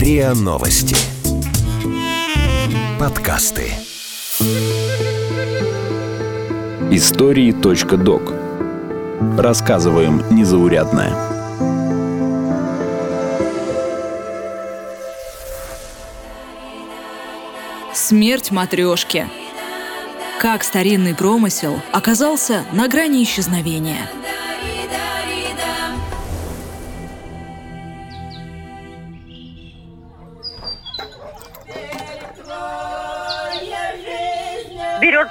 РИА Новости. Подкасты. Истории.док. Рассказываем незаурядное. Смерть матрешки. Как старинный промысел оказался на грани исчезновения –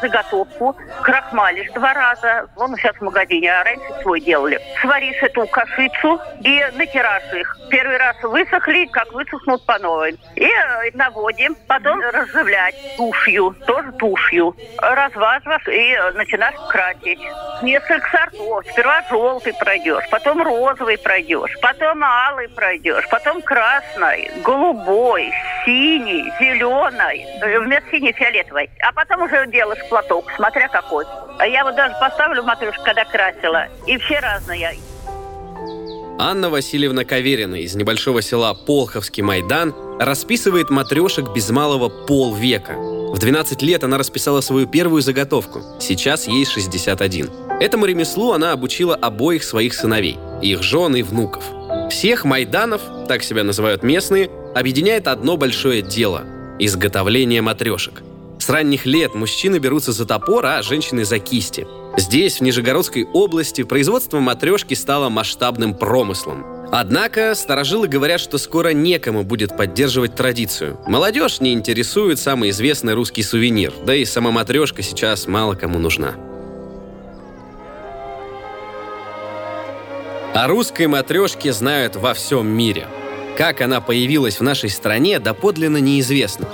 заготовку, крахмалишь два раза, вон сейчас в магазине, а раньше свой делали. Сваришь эту кашицу и натираешь их. Первый раз высохли, как высохнут по новой. И э, наводим, потом разживлять тушью, тоже тушью. Разваживаешь и начинаешь красить. Несколько сортов. Сперва желтый пройдешь, потом розовый пройдешь, потом алый пройдешь, потом красный, голубой, синий, зеленый, э, вместо синий фиолетовый. А потом уже делаешь платок, смотря какой. А я вот даже поставлю матрешку, когда красила. И все разные. Анна Васильевна Каверина из небольшого села Полховский Майдан расписывает матрешек без малого полвека. В 12 лет она расписала свою первую заготовку. Сейчас ей 61. Этому ремеслу она обучила обоих своих сыновей, их жен и внуков. Всех майданов, так себя называют местные, объединяет одно большое дело – изготовление матрешек. С ранних лет мужчины берутся за топор, а женщины за кисти. Здесь, в Нижегородской области, производство матрешки стало масштабным промыслом. Однако старожилы говорят, что скоро некому будет поддерживать традицию. Молодежь не интересует самый известный русский сувенир, да и сама матрешка сейчас мало кому нужна. О русской матрешке знают во всем мире. Как она появилась в нашей стране, доподлинно неизвестно.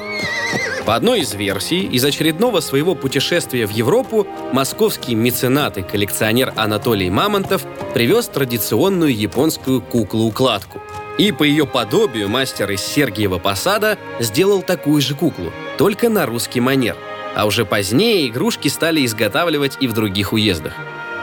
По одной из версий, из очередного своего путешествия в Европу московский меценат и коллекционер Анатолий Мамонтов привез традиционную японскую куклу-укладку. И по ее подобию мастер из Сергиева Посада сделал такую же куклу, только на русский манер. А уже позднее игрушки стали изготавливать и в других уездах.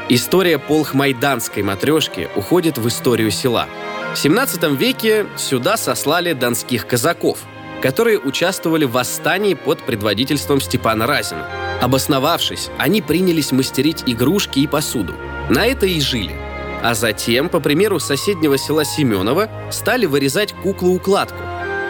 История полхмайданской матрешки уходит в историю села. В 17 веке сюда сослали донских казаков – которые участвовали в восстании под предводительством Степана Разина. Обосновавшись, они принялись мастерить игрушки и посуду. На это и жили. А затем, по примеру соседнего села Семенова, стали вырезать куклу-укладку.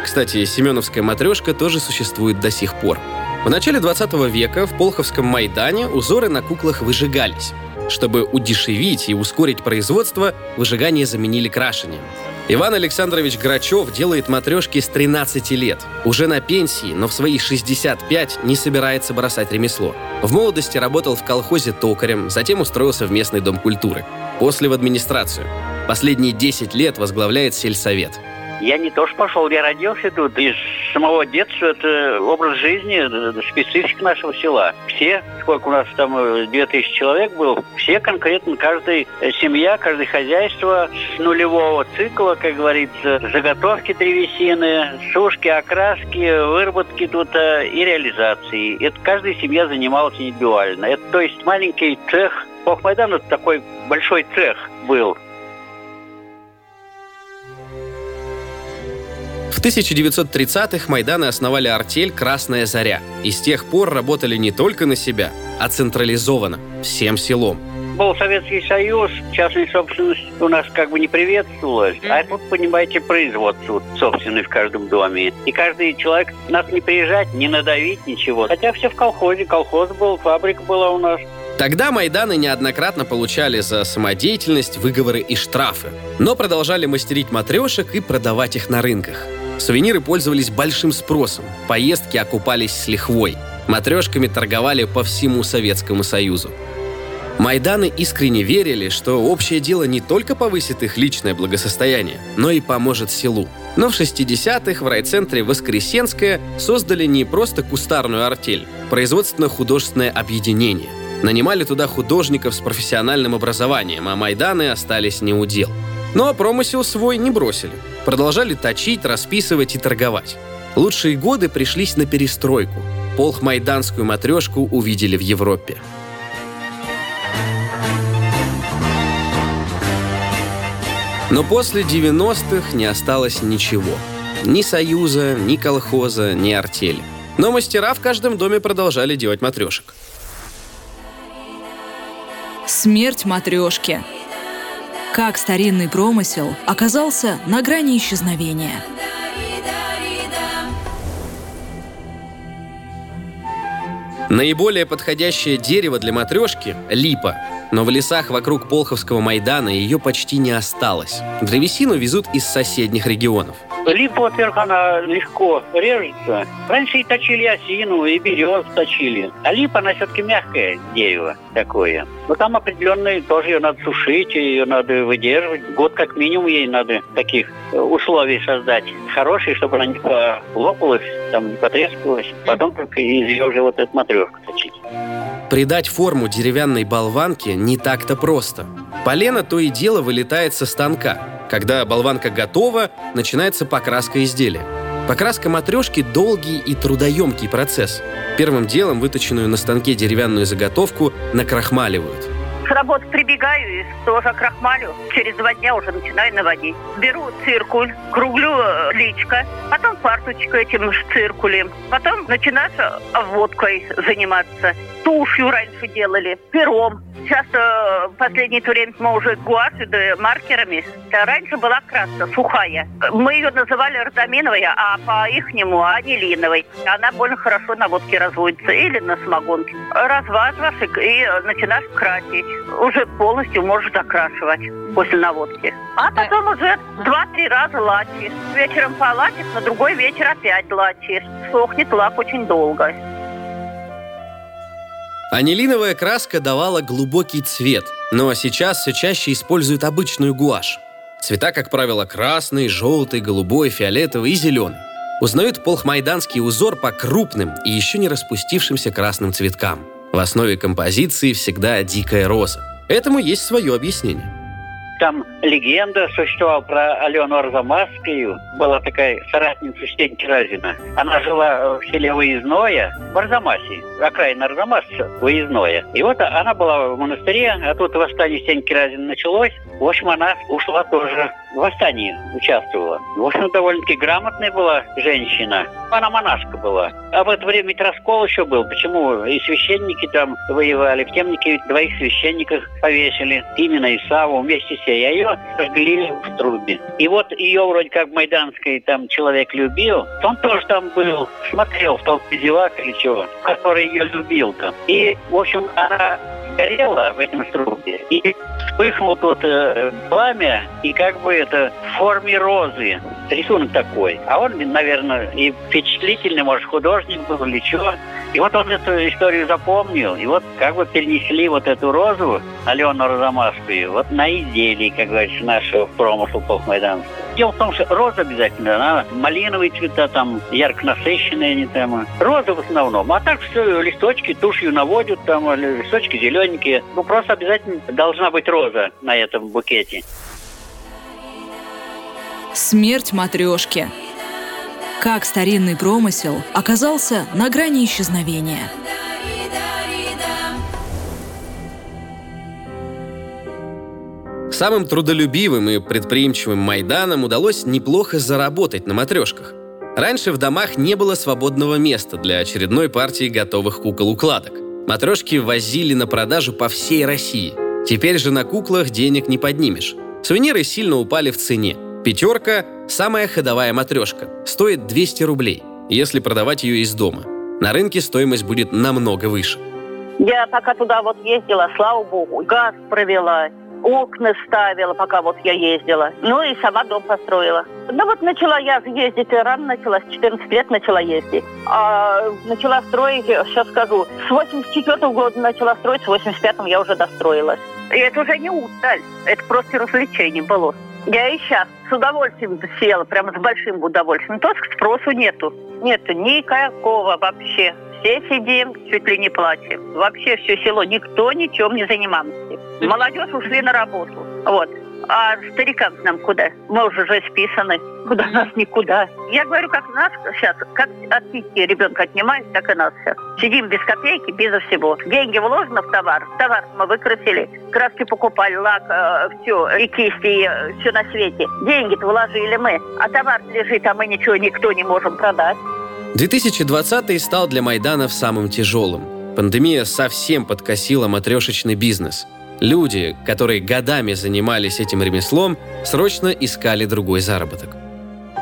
Кстати, семеновская матрешка тоже существует до сих пор. В начале 20 века в Полховском Майдане узоры на куклах выжигались. Чтобы удешевить и ускорить производство, выжигание заменили крашением. Иван Александрович Грачев делает матрешки с 13 лет. Уже на пенсии, но в свои 65 не собирается бросать ремесло. В молодости работал в колхозе токарем, затем устроился в местный дом культуры. После в администрацию. Последние 10 лет возглавляет сельсовет – я не то что пошел, я родился тут. Из самого детства это образ жизни, специфика нашего села. Все, сколько у нас там, 2000 э, человек было, все конкретно, каждая семья, каждое хозяйство с нулевого цикла, как говорится, заготовки древесины, сушки, окраски, выработки тут э, и реализации. Это каждая семья занималась индивидуально. Это, то есть маленький цех Похмайдан это такой большой цех был. В 1930-х Майданы основали артель «Красная заря» и с тех пор работали не только на себя, а централизованно, всем селом. Был Советский Союз, частная собственность у нас как бы не приветствовалась. Mm-hmm. А тут, понимаете, производство собственное в каждом доме. И каждый человек нас не приезжать, не надавить, ничего. Хотя все в колхозе. Колхоз был, фабрика была у нас. Тогда Майданы неоднократно получали за самодеятельность выговоры и штрафы, но продолжали мастерить матрешек и продавать их на рынках. Сувениры пользовались большим спросом, поездки окупались с лихвой. Матрешками торговали по всему Советскому Союзу. Майданы искренне верили, что общее дело не только повысит их личное благосостояние, но и поможет селу. Но в 60-х в райцентре Воскресенское создали не просто кустарную артель, производственно-художественное объединение. Нанимали туда художников с профессиональным образованием, а Майданы остались не у дел. Но промысел свой не бросили. Продолжали точить, расписывать и торговать. Лучшие годы пришлись на перестройку. Полхмайданскую матрешку увидели в Европе. Но после 90-х не осталось ничего. Ни союза, ни колхоза, ни артели. Но мастера в каждом доме продолжали делать матрешек. Смерть матрешки. Как старинный промысел оказался на грани исчезновения. Наиболее подходящее дерево для матрешки – липа. Но в лесах вокруг Полховского Майдана ее почти не осталось. Древесину везут из соседних регионов – Липа, во-первых, она легко режется. Раньше и точили осину, и берез точили. А липа, она все-таки мягкое дерево такое. Но там определенные, тоже ее надо сушить, ее надо выдерживать. Год как минимум ей надо таких э, условий создать. Хорошие, чтобы она не лопалась, там не потрескалась. Потом только из ее уже вот эту матрешку точить. Придать форму деревянной болванке не так-то просто. Полено то и дело вылетает со станка. Когда болванка готова, начинается покраска изделия. Покраска матрешки – долгий и трудоемкий процесс. Первым делом выточенную на станке деревянную заготовку накрахмаливают – с работы прибегаю и тоже крахмалю. Через два дня уже начинаю наводить. Беру циркуль, круглю э, личко, потом фарточку этим циркулем. Потом начинаешь обводкой заниматься. Тушью раньше делали, пером. Сейчас э, в последнее время мы уже гуашью да маркерами. А раньше была краска сухая. Мы ее называли родоминовая, а по-ихнему анилиновой. Она больно хорошо на водке разводится или на самогонке. Разваживаешь и начинаешь красить уже полностью можешь закрашивать после наводки. А потом уже два-три раза лачишь. Вечером полачишь, на другой вечер опять лачишь. Сохнет лак очень долго. Анилиновая краска давала глубокий цвет, но сейчас все чаще используют обычную гуашь. Цвета, как правило, красный, желтый, голубой, фиолетовый и зеленый. Узнают полхмайданский узор по крупным и еще не распустившимся красным цветкам – в основе композиции всегда дикая роза. Этому есть свое объяснение. Там легенда существовала про Алену Арзамасскую. Была такая соратница Стеньки Разина. Она жила в селе Выездное, в Арзамасе, окраина Арзамаса, Выездное. И вот она была в монастыре, а тут восстание Стеньки Разина началось. В общем, она ушла тоже в восстании, участвовала. В общем, довольно-таки грамотная была женщина. Она монашка была. А в это время ведь раскол еще был. Почему и священники там воевали? В темнике ведь двоих священников повесили. Именно Исаву вместе с ней. А ее сожгли в трубе. И вот ее вроде как Майданской там человек любил. Он тоже там был, смотрел в толпе девак или чего, который ее любил там. И, в общем, она горела в этом трубе. И вспыхнул тут э, пламя, и как бы это в форме розы. Рисунок такой. А он, наверное, и впечатлительный, может, художник был или что. И вот он эту историю запомнил. И вот как бы перенесли вот эту розу, Алену Розамасскую, вот на изделии, как говорится, нашего промысла Полкмайданского. Дело в том, что роза обязательно, она малиновые цвета, там, ярко насыщенные они там. Роза в основном. А так все, листочки тушью наводят, там, листочки зелененькие. Ну, просто обязательно должна быть роза на этом букете. Смерть матрешки. Как старинный промысел оказался на грани исчезновения. Самым трудолюбивым и предприимчивым Майданам удалось неплохо заработать на матрешках. Раньше в домах не было свободного места для очередной партии готовых кукол-укладок. Матрешки возили на продажу по всей России. Теперь же на куклах денег не поднимешь. Сувениры сильно упали в цене. Пятерка – самая ходовая матрешка. Стоит 200 рублей, если продавать ее из дома. На рынке стоимость будет намного выше. Я пока туда вот ездила, слава богу, газ провела, окна ставила, пока вот я ездила. Ну и сама дом построила. Ну вот начала я ездить, рано начала, с 14 лет начала ездить. А начала строить, сейчас скажу, с 84 -го года начала строить, с 85 я уже достроилась. И это уже не удаль, это просто развлечение было. Я и сейчас с удовольствием села, прямо с большим удовольствием. Только спросу нету. Нету никакого вообще. Все сидим, чуть ли не плачем. Вообще все село, никто ничем не занимался. Молодежь ушли на работу. Вот. А старикам нам куда? Мы уже же списаны. Куда нас никуда. Я говорю, как нас сейчас, как от ребенка отнимают, так и нас сейчас. Сидим без копейки, безо всего. Деньги вложены в товар. Товар мы выкрасили. Краски покупали, лак, э, все, и кисти, и э, все на свете. Деньги-то вложили мы. А товар лежит, а мы ничего никто не можем продать. 2020 стал для Майданов самым тяжелым. Пандемия совсем подкосила матрешечный бизнес. Люди, которые годами занимались этим ремеслом, срочно искали другой заработок.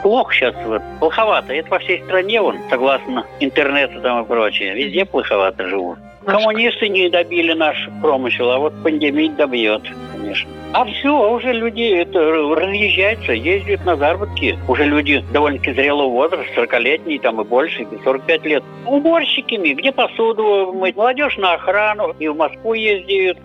Плохо сейчас, вот, плоховато. Это во всей стране, вон, согласно интернету там и прочее. Везде плоховато живут. Коммунисты не добили наш промысел, а вот пандемия добьет, конечно. А все, уже люди это, разъезжаются, ездят на заработки. Уже люди довольно-таки зрелого возраста, 40-летние там и больше, 45 лет. Уборщиками, где посуду мыть. Молодежь на охрану и в Москву ездят.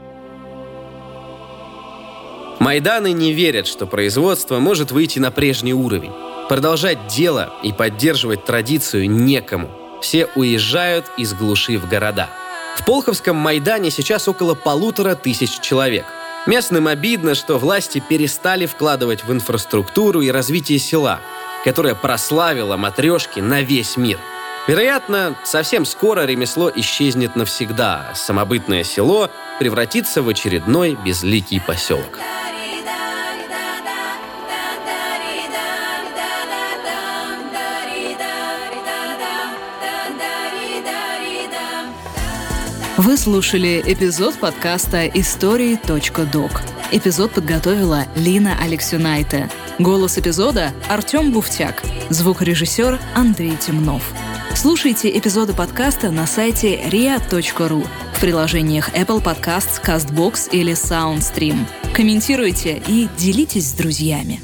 Майданы не верят, что производство может выйти на прежний уровень. Продолжать дело и поддерживать традицию некому. Все уезжают из глуши в города. В Полховском Майдане сейчас около полутора тысяч человек. Местным обидно, что власти перестали вкладывать в инфраструктуру и развитие села, которое прославило матрешки на весь мир. Вероятно, совсем скоро ремесло исчезнет навсегда, а самобытное село превратится в очередной безликий поселок. Вы слушали эпизод подкаста «Истории.док». Эпизод подготовила Лина Алексюнайте. Голос эпизода – Артем Буфтяк. Звукорежиссер Андрей Темнов. Слушайте эпизоды подкаста на сайте ria.ru в приложениях Apple Podcasts, CastBox или SoundStream. Комментируйте и делитесь с друзьями.